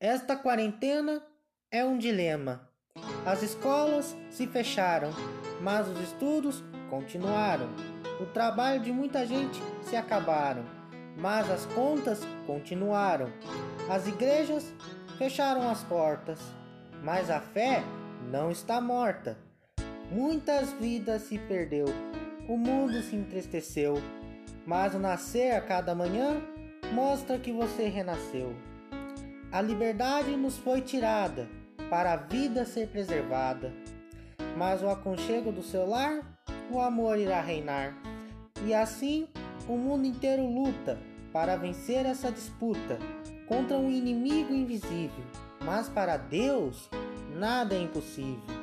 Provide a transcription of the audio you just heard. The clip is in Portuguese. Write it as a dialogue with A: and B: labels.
A: Esta quarentena é um dilema. As escolas se fecharam, mas os estudos continuaram. O trabalho de muita gente se acabaram, mas as contas continuaram. As igrejas fecharam as portas, mas a fé não está morta. Muitas vidas se perdeu, o mundo se entristeceu, mas o nascer a cada manhã mostra que você renasceu. A liberdade nos foi tirada para a vida ser preservada. Mas o aconchego do seu lar, o amor irá reinar. E assim o mundo inteiro luta para vencer essa disputa contra um inimigo invisível. Mas para Deus nada é impossível.